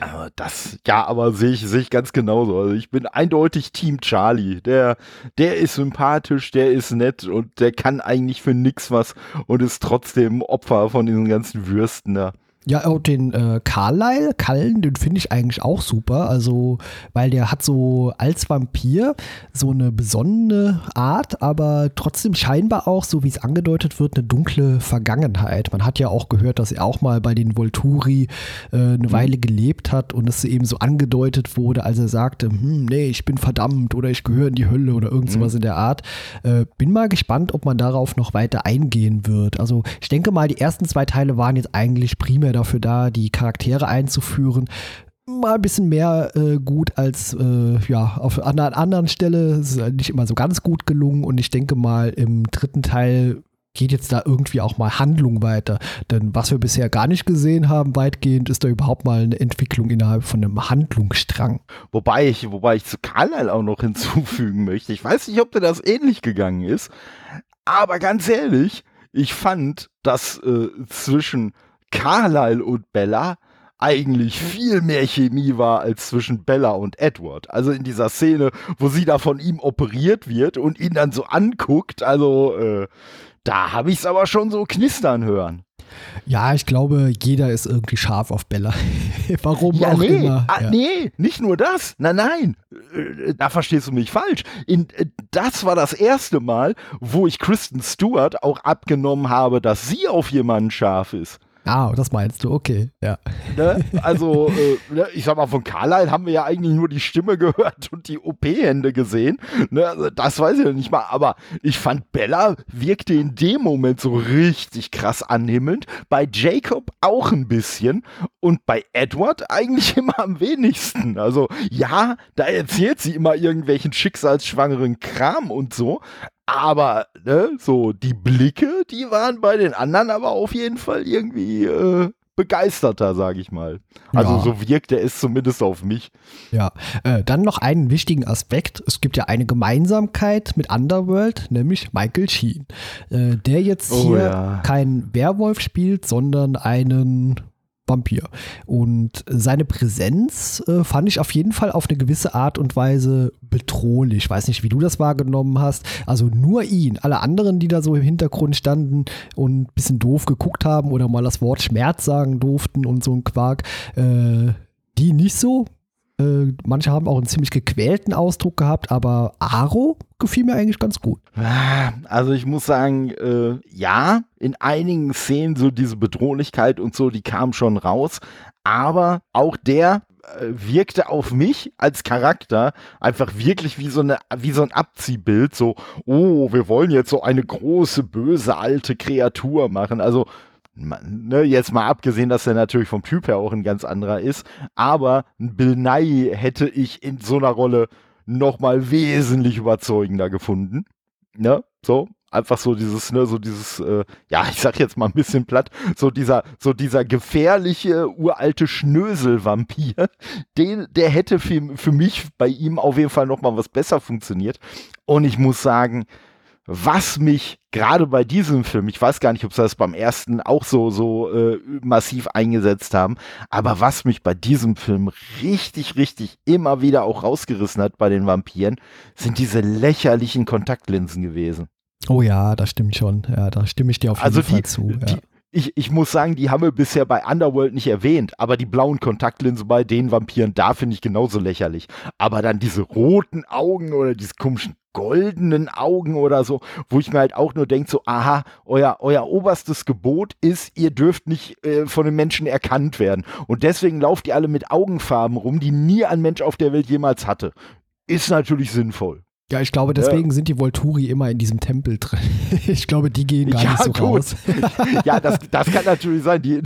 Aber das, ja, aber sehe ich, sehe ich ganz genauso. Also ich bin eindeutig Team Charlie. Der, der ist sympathisch, der ist nett und der kann eigentlich für nix was und ist trotzdem Opfer von diesen ganzen Würsten da. Ja, und den äh, Carlyle, Kallen, den finde ich eigentlich auch super. Also, weil der hat so als Vampir so eine besonnene Art, aber trotzdem scheinbar auch, so wie es angedeutet wird, eine dunkle Vergangenheit. Man hat ja auch gehört, dass er auch mal bei den Volturi äh, eine Weile gelebt hat und es eben so angedeutet wurde, als er sagte, hm, nee, ich bin verdammt oder ich gehöre in die Hölle oder irgend sowas in der Art. Äh, bin mal gespannt, ob man darauf noch weiter eingehen wird. Also ich denke mal, die ersten zwei Teile waren jetzt eigentlich primär dafür da, die Charaktere einzuführen. Mal ein bisschen mehr äh, gut als äh, ja, auf einer anderen Stelle. Es ist nicht immer so ganz gut gelungen und ich denke mal, im dritten Teil geht jetzt da irgendwie auch mal Handlung weiter. Denn was wir bisher gar nicht gesehen haben, weitgehend, ist da überhaupt mal eine Entwicklung innerhalb von einem Handlungsstrang. Wobei ich, wobei ich zu Carlyle auch noch hinzufügen möchte. Ich weiß nicht, ob dir das ähnlich gegangen ist, aber ganz ehrlich, ich fand, dass äh, zwischen Carlyle und Bella eigentlich viel mehr Chemie war als zwischen Bella und Edward. Also in dieser Szene, wo sie da von ihm operiert wird und ihn dann so anguckt, also äh, da habe ich es aber schon so knistern hören. Ja, ich glaube, jeder ist irgendwie scharf auf Bella. Warum Ja, auch nee, immer. ah, ja. nee, nicht nur das. Nein, nein, Äh, da verstehst du mich falsch. In, äh, das war das erste Mal, wo ich Kristen Stewart auch abgenommen habe, dass sie auf jemanden scharf ist. Ah, das meinst du, okay, ja. Ne? Also, äh, ne, ich sag mal, von Carlyle haben wir ja eigentlich nur die Stimme gehört und die OP-Hände gesehen. Ne? Also, das weiß ich ja nicht mal, aber ich fand Bella wirkte in dem Moment so richtig krass anhimmelnd. Bei Jacob auch ein bisschen und bei Edward eigentlich immer am wenigsten. Also, ja, da erzählt sie immer irgendwelchen schicksalsschwangeren Kram und so. Aber, ne, so, die Blicke, die waren bei den anderen aber auf jeden Fall irgendwie äh, begeisterter, sage ich mal. Also Ja. so wirkt er es zumindest auf mich. Ja, äh, dann noch einen wichtigen Aspekt. Es gibt ja eine Gemeinsamkeit mit Underworld, nämlich Michael Sheen, äh, der jetzt Oh hier ja. keinen Werwolf spielt, sondern einen Vampir. Und seine Präsenz äh, fand ich auf jeden Fall auf eine gewisse Art und Weise bedrohlich. Ich weiß nicht, wie du das wahrgenommen hast. Also nur ihn. Alle anderen, die da so im Hintergrund standen und ein bisschen doof geguckt haben oder mal das Wort Schmerz sagen durften und so ein Quark, äh, die nicht so. Äh, manche haben auch einen ziemlich gequälten Ausdruck gehabt, aber Aro gefiel mir eigentlich ganz gut. Ah, Also ich muss sagen, äh, ja, in einigen Szenen so diese Bedrohlichkeit und so, die kam schon raus. Aber auch der äh, wirkte auf mich als Charakter einfach wirklich wie so, eine, wie so ein Abziehbild. So, oh, wir wollen jetzt so eine große, böse, alte Kreatur machen. Also Ne, jetzt mal abgesehen, dass er natürlich vom Typ her auch ein ganz anderer ist, aber ein Bill Nye hätte ich in so einer Rolle noch mal wesentlich überzeugender gefunden. Ne, so einfach so dieses, ne, so dieses, äh, ja, ich sag jetzt mal ein bisschen platt, so dieser, so dieser gefährliche uralte Schnösel-Vampir, den, der hätte für, für mich bei ihm auf jeden Fall noch mal was besser funktioniert. Und ich muss sagen, was mich gerade bei diesem Film, ich weiß gar nicht, ob sie das beim ersten auch so, so äh, massiv eingesetzt haben, aber was mich bei diesem Film richtig, richtig immer wieder auch rausgerissen hat bei den Vampiren, sind diese lächerlichen Kontaktlinsen gewesen. Oh ja, das stimmt schon. Ja, da stimme ich dir auf jeden Also Fall die, zu. Ja. die ich, ich muss sagen, die haben wir bisher bei Underworld nicht erwähnt, aber die blauen Kontaktlinsen bei den Vampiren, da finde ich genauso lächerlich. Aber dann diese roten Augen oder diese komischen goldenen Augen oder so, wo ich mir halt auch nur denke, so, aha, euer, euer oberstes Gebot ist, ihr dürft nicht äh, von den Menschen erkannt werden. Und deswegen lauft ihr alle mit Augenfarben rum, die nie ein Mensch auf der Welt jemals hatte. Ist natürlich sinnvoll. Ja, ich glaube, deswegen ja. sind die Volturi immer in diesem Tempel drin. Ich glaube, die gehen gar ja, nicht so gut. raus. ja, das, das kann natürlich sein. Die,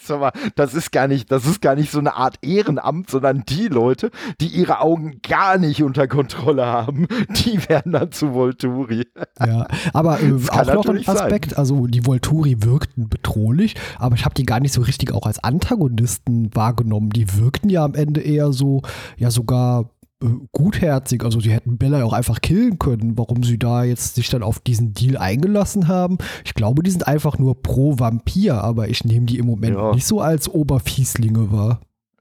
das ist gar nicht, das ist gar nicht so eine Art Ehrenamt, sondern die Leute, die ihre Augen gar nicht unter Kontrolle haben, die werden dann zu Volturi. Ja, aber äh, auch noch ein Aspekt, sein. also die Volturi wirkten bedrohlich, aber ich habe die gar nicht so richtig auch als Antagonisten wahrgenommen. Die wirkten ja am Ende eher so, ja sogar gutherzig. Also sie hätten Bella auch einfach killen können. Warum sie da jetzt sich dann auf diesen Deal eingelassen haben. Ich glaube, die sind einfach nur pro Vampir, aber ich nehme die im Moment ja. nicht so als Oberfieslinge wahr.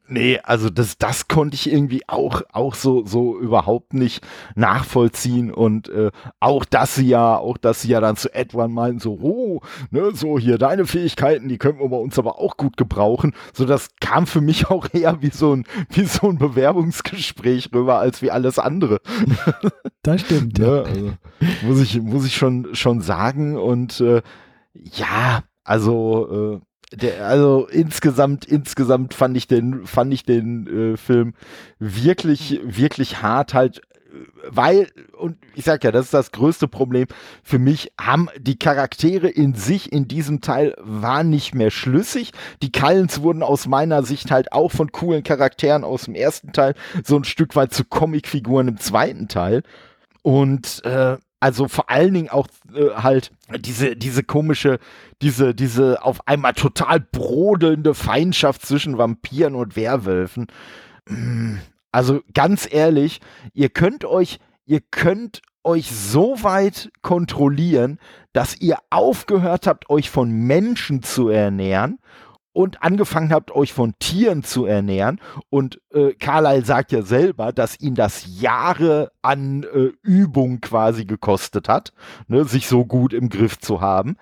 Nee, also das, das konnte ich irgendwie auch, auch so, so überhaupt nicht nachvollziehen und äh, auch dass sie ja, auch dass sie ja dann zu Edwin meinen, so, oh, ne, so hier deine Fähigkeiten, die können wir bei uns aber auch gut gebrauchen. So, das kam für mich auch eher wie so ein, wie so ein Bewerbungsgespräch rüber, als wie alles andere. Das stimmt, ne, ja. Also, muss ich, muss ich schon, schon sagen und äh, ja, also äh, der, also insgesamt, insgesamt fand ich den, fand ich den äh, Film wirklich, wirklich hart halt, weil, und ich sag ja, das ist das größte Problem für mich, haben die Charaktere in sich in diesem Teil waren nicht mehr schlüssig. Die Kallens wurden aus meiner Sicht halt auch von coolen Charakteren aus dem ersten Teil so ein Stück weit zu Comicfiguren im zweiten Teil. Und äh, also vor allen Dingen auch äh, halt diese, diese komische, diese, diese auf einmal total brodelnde Feindschaft zwischen Vampiren und Werwölfen. Mm, also ganz ehrlich, ihr könnt euch, ihr könnt euch so weit kontrollieren, dass ihr aufgehört habt, euch von Menschen zu ernähren und angefangen habt, euch von Tieren zu ernähren. Und äh, Carlyle sagt ja selber, dass ihn das Jahre an äh, Übung quasi gekostet hat, ne, sich so gut im Griff zu haben.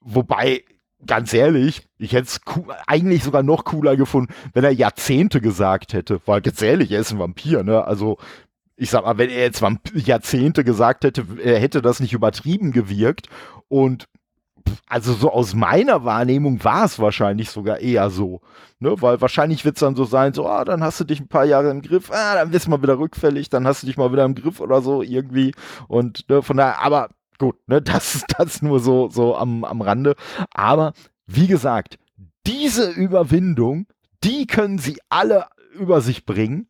Wobei, ganz ehrlich, ich hätte es eigentlich sogar noch cooler gefunden, wenn er Jahrzehnte gesagt hätte. Weil ganz ehrlich, er ist ein Vampir, ne? Also ich sag mal, wenn er jetzt Jahrzehnte gesagt hätte, er hätte das nicht übertrieben gewirkt und also so aus meiner Wahrnehmung war es wahrscheinlich sogar eher so. Ne? Weil wahrscheinlich wird es dann so sein, so, ah, dann hast du dich ein paar Jahre im Griff, ah, dann wirst du mal wieder rückfällig, dann hast du dich mal wieder im Griff oder so irgendwie. Und ne, von daher, aber gut, ne, das ist das nur so, so am, am Rande. Aber wie gesagt, diese Überwindung, die können sie alle über sich bringen.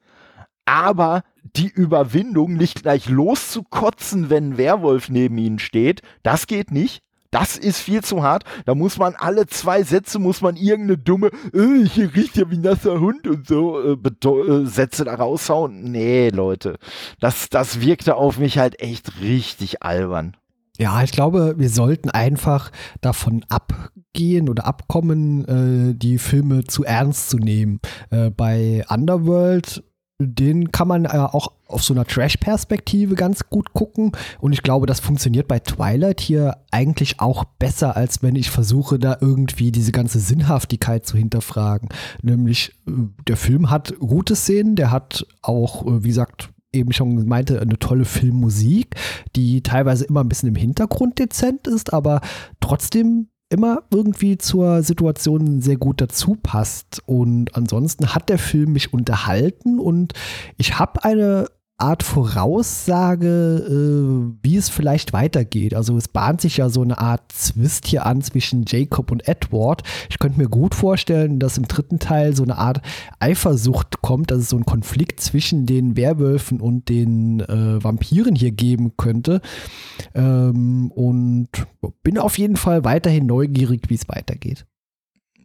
Aber die Überwindung, nicht gleich loszukotzen, wenn ein Werwolf neben ihnen steht, das geht nicht. Das ist viel zu hart. Da muss man alle zwei Sätze, muss man irgendeine dumme, äh, hier riecht ja wie nasser Hund und so äh, äh, Sätze da raushauen. Nee, Leute. Das, das wirkte auf mich halt echt richtig albern. Ja, ich glaube, wir sollten einfach davon abgehen oder abkommen, äh, die Filme zu ernst zu nehmen. Äh, bei Underworld den kann man äh, auch auf so einer Trash-Perspektive ganz gut gucken. Und ich glaube, das funktioniert bei Twilight hier eigentlich auch besser, als wenn ich versuche, da irgendwie diese ganze Sinnhaftigkeit zu hinterfragen. Nämlich, äh, der Film hat gute Szenen, der hat auch, äh, wie gesagt, eben schon meinte, eine tolle Filmmusik, die teilweise immer ein bisschen im Hintergrund dezent ist, aber trotzdem immer irgendwie zur Situation sehr gut dazu passt. Und ansonsten hat der Film mich unterhalten und ich habe eine Art Voraussage, äh, wie es vielleicht weitergeht. Also es bahnt sich ja so eine Art Zwist hier an zwischen Jacob und Edward. Ich könnte mir gut vorstellen, dass im dritten Teil so eine Art Eifersucht kommt, dass es so einen Konflikt zwischen den Werwölfen und den äh, Vampiren hier geben könnte. Ähm, und bin auf jeden Fall weiterhin neugierig, wie es weitergeht.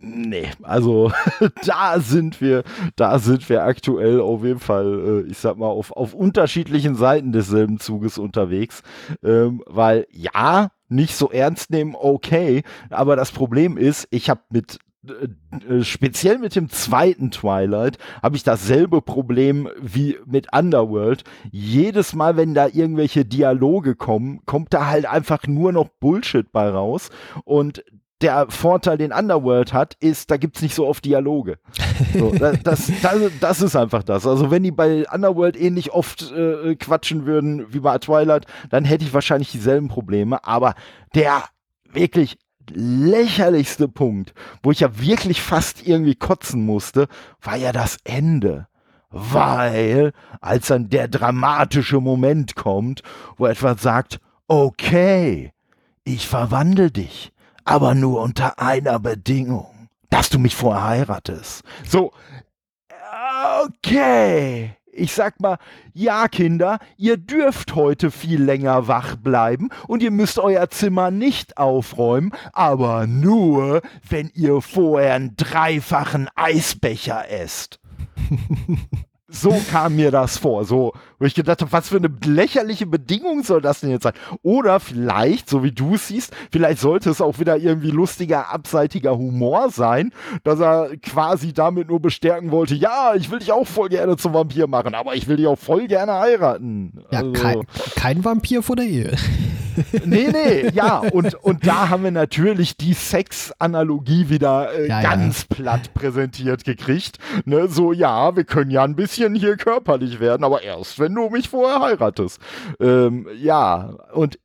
Nee, also da sind wir, da sind wir aktuell auf jeden Fall, äh, ich sag mal, auf, auf unterschiedlichen Seiten desselben Zuges unterwegs. Ähm, weil ja, nicht so ernst nehmen, okay, aber das Problem ist, ich habe mit äh, äh, speziell mit dem zweiten Twilight habe ich dasselbe Problem wie mit Underworld. Jedes Mal, wenn da irgendwelche Dialoge kommen, kommt da halt einfach nur noch Bullshit bei raus. Und der Vorteil, den Underworld hat, ist, da gibt es nicht so oft Dialoge. So, das, das, das, ist einfach das. Also wenn die bei Underworld ähnlich oft äh, quatschen würden wie bei Twilight, dann hätte ich wahrscheinlich dieselben Probleme. Aber der wirklich lächerlichste Punkt, wo ich ja wirklich fast irgendwie kotzen musste, war ja das Ende. weil als dann der dramatische Moment kommt, wo etwas sagt, okay, ich verwandle dich, aber nur unter einer Bedingung, dass du mich vorher heiratest. So, okay. Ich sag mal, ja, Kinder, ihr dürft heute viel länger wach bleiben und ihr müsst euer Zimmer nicht aufräumen, aber nur, wenn ihr vorher einen dreifachen Eisbecher esst. So kam mir das vor. So, wo ich gedacht habe, was für eine lächerliche Bedingung soll das denn jetzt sein? Oder vielleicht, so wie du es siehst, vielleicht sollte es auch wieder irgendwie lustiger, abseitiger Humor sein, dass er quasi damit nur bestärken wollte, ja, ich will dich auch voll gerne zum Vampir machen, aber ich will dich auch voll gerne heiraten. Ja, also, kein, kein Vampir vor der Ehe. Nee, nee, ja, und, und da haben wir natürlich die Sex-Analogie wieder äh, ja, ganz ja. platt präsentiert gekriegt. Ne? So, ja, wir können ja ein bisschen hier körperlich werden, aber erst, wenn du mich vorher heiratest. Ähm, ja, und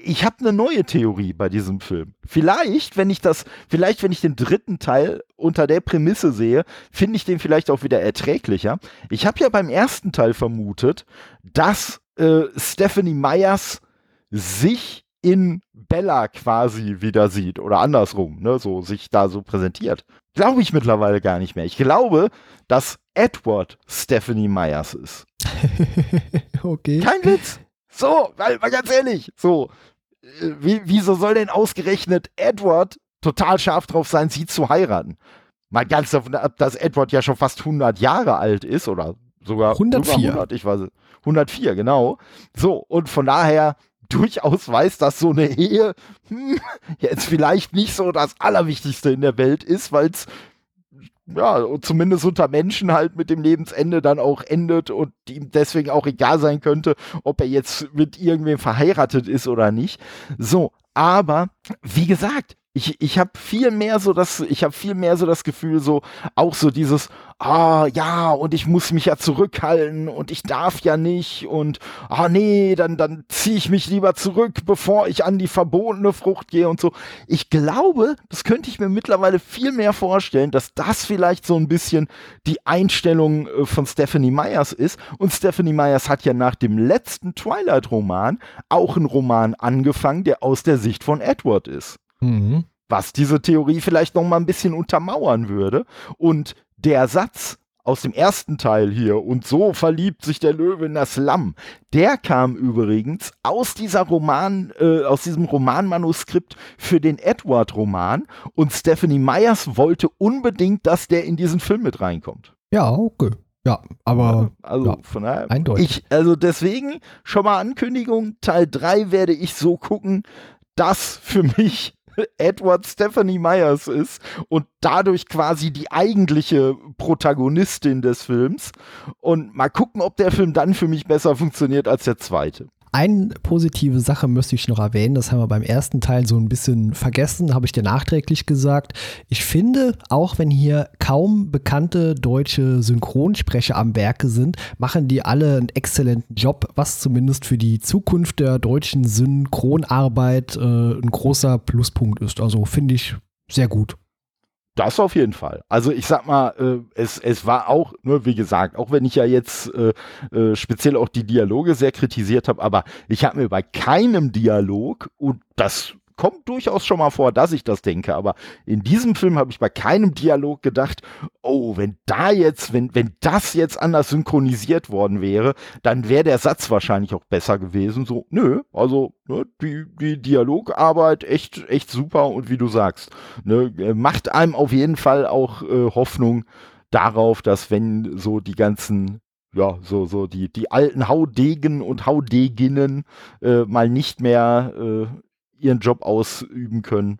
ich habe eine neue Theorie bei diesem Film. Vielleicht, wenn ich das, vielleicht, wenn ich den dritten Teil unter der Prämisse sehe, finde ich den vielleicht auch wieder erträglicher. Ich habe ja beim ersten Teil vermutet, dass äh, Stephanie Meyers sich in Bella quasi wieder sieht oder andersrum, ne, so sich da so präsentiert. Glaube ich mittlerweile gar nicht mehr. Ich glaube, dass Edward Stephanie Myers ist. okay. Kein Witz. So, weil, mal ganz ehrlich, so, äh, wie, wieso soll denn ausgerechnet Edward total scharf drauf sein, sie zu heiraten? Mal ganz davon ab, dass Edward ja schon fast 100 Jahre alt ist oder sogar 104. Sogar 100, ich weiß 104, genau. So, und von daher durchaus weiß, dass so eine Ehe hm, jetzt vielleicht nicht so das Allerwichtigste in der Welt ist, weil es ja, zumindest unter Menschen halt mit dem Lebensende dann auch endet und ihm deswegen auch egal sein könnte, ob er jetzt mit irgendwem verheiratet ist oder nicht. So, aber wie gesagt, ich, ich habe viel mehr so das, ich habe viel mehr so das Gefühl, so auch so dieses, ah ja, und ich muss mich ja zurückhalten und ich darf ja nicht und ah nee, dann, dann ziehe ich mich lieber zurück, bevor ich an die verbotene Frucht gehe und so. Ich glaube, das könnte ich mir mittlerweile viel mehr vorstellen, dass das vielleicht so ein bisschen die Einstellung äh, von Stephanie Myers ist. Und Stephanie Myers hat ja nach dem letzten Twilight-Roman auch einen Roman angefangen, der aus der Sicht von Edward ist. Mhm. Was diese Theorie vielleicht noch mal ein bisschen untermauern würde. Und der Satz aus dem ersten Teil hier, und so verliebt sich der Löwe in das Lamm, der kam übrigens aus dieser Roman, äh, aus diesem Romanmanuskript für den Edward-Roman. Und Stephanie Myers wollte unbedingt, dass der in diesen Film mit reinkommt. Ja, okay. Ja, aber also ja, von daher, eindeutig. Ich, also deswegen schon mal Ankündigung, Teil 3 werde ich so gucken, dass für mich Edward Stephanie Myers ist und dadurch quasi die eigentliche Protagonistin des Films. Und mal gucken, ob der Film dann für mich besser funktioniert als der zweite. Eine positive Sache müsste ich noch erwähnen, das haben wir beim ersten Teil so ein bisschen vergessen, habe ich dir nachträglich gesagt. Ich finde, auch wenn hier kaum bekannte deutsche Synchronsprecher am Werke sind, machen die alle einen exzellenten Job, was zumindest für die Zukunft der deutschen Synchronarbeit äh, ein großer Pluspunkt ist. Also finde ich sehr gut. Das auf jeden Fall. Also ich sag mal, äh, es, es war auch, nur wie gesagt, auch wenn ich ja jetzt äh, äh, speziell auch die Dialoge sehr kritisiert habe, aber ich habe mir bei keinem Dialog, und das kommt durchaus schon mal vor, dass ich das denke, aber in diesem Film habe ich bei keinem Dialog gedacht, oh, wenn da jetzt, wenn, wenn das jetzt anders synchronisiert worden wäre, dann wäre der Satz wahrscheinlich auch besser gewesen. So, nö, also ne, die, die Dialogarbeit echt, echt super und wie du sagst, ne, macht einem auf jeden Fall auch äh, Hoffnung darauf, dass wenn so die ganzen ja, so, so die, die alten Haudegen und Haudeginnen äh, mal nicht mehr äh, ihren Job ausüben können,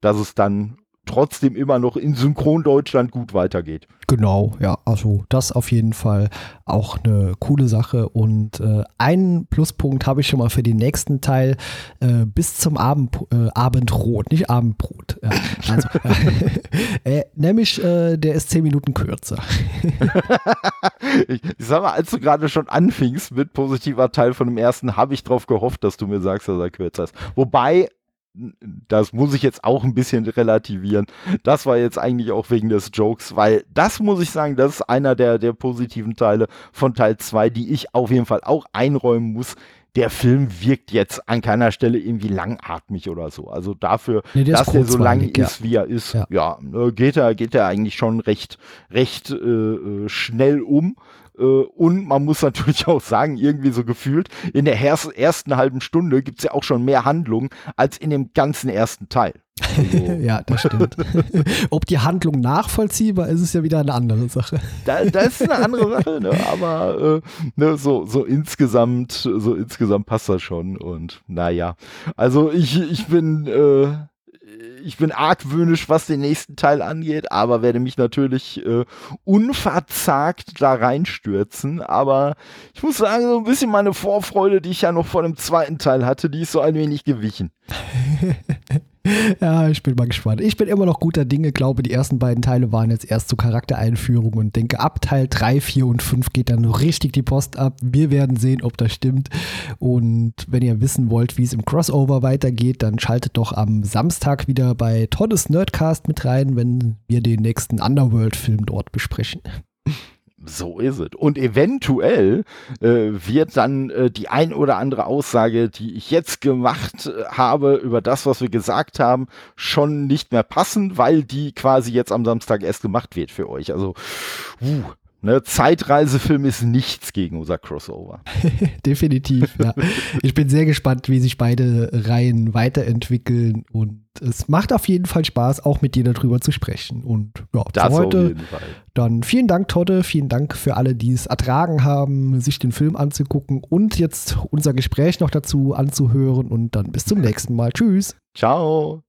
dass es dann trotzdem immer noch in Synchron Deutschland gut weitergeht. Genau, ja, also das auf jeden Fall auch eine coole Sache und äh, einen Pluspunkt habe ich schon mal für den nächsten Teil äh, bis zum Abend, äh, Abendrot, nicht Abendbrot. Ja, also, äh, nämlich äh, der ist zehn Minuten kürzer. ich, ich sag mal, als du gerade schon anfingst mit positiver Teil von dem ersten, habe ich darauf gehofft, dass du mir sagst, dass er kürzer ist. Wobei das muss ich jetzt auch ein bisschen relativieren. Das war jetzt eigentlich auch wegen des Jokes, weil das muss ich sagen, das ist einer der, der positiven Teile von Teil 2, die ich auf jeden Fall auch einräumen muss. Der Film wirkt jetzt an keiner Stelle irgendwie langatmig oder so. Also dafür, nee, dass er so lang ja. ist, wie er ist, ja, ja ne, geht er geht er eigentlich schon recht recht äh, äh schnell um. Äh, und man muss natürlich auch sagen, irgendwie so gefühlt, in der ersten halben Stunde gibt es ja auch schon mehr Handlung als in dem ganzen ersten Teil. Also. ja, das stimmt. Ob die Handlung nachvollziehbar ist, ist ja wieder eine andere Sache. Da, das ist eine andere Sache, ne? aber äh, ne, so, so insgesamt, so insgesamt passt das schon. Und naja, also ich, ich bin äh, ich bin argwöhnisch, was den nächsten Teil angeht, aber werde mich natürlich äh, unverzagt da reinstürzen. Aber ich muss sagen, so ein bisschen meine Vorfreude, die ich ja noch vor dem zweiten Teil hatte, die ist so ein wenig gewichen. ja, ich bin mal gespannt. Ich bin immer noch guter Dinge, glaube, die ersten beiden Teile waren jetzt erst zur Charaktereinführung und denke, ab Teil 3, 4 und 5 geht dann richtig die Post ab. Wir werden sehen, ob das stimmt. Und wenn ihr wissen wollt, wie es im Crossover weitergeht, dann schaltet doch am Samstag wieder bei Toddes Nerdcast mit rein, wenn wir den nächsten Underworld-Film dort besprechen. So ist es. Und eventuell äh, wird dann äh, die ein oder andere Aussage, die ich jetzt gemacht äh, habe über das, was wir gesagt haben, schon nicht mehr passen, weil die quasi jetzt am Samstag erst gemacht wird für euch. Also, uh, Ne, Zeitreisefilm ist nichts gegen unser Crossover. Definitiv, ja. Ich bin sehr gespannt, wie sich beide Reihen weiterentwickeln und es macht auf jeden Fall Spaß, auch mit dir darüber zu sprechen. Und ja, das für heute dann vielen Dank, Todde, vielen Dank für alle, die es ertragen haben, sich den Film anzugucken und jetzt unser Gespräch noch dazu anzuhören und dann bis zum nächsten Mal. Tschüss. Ciao.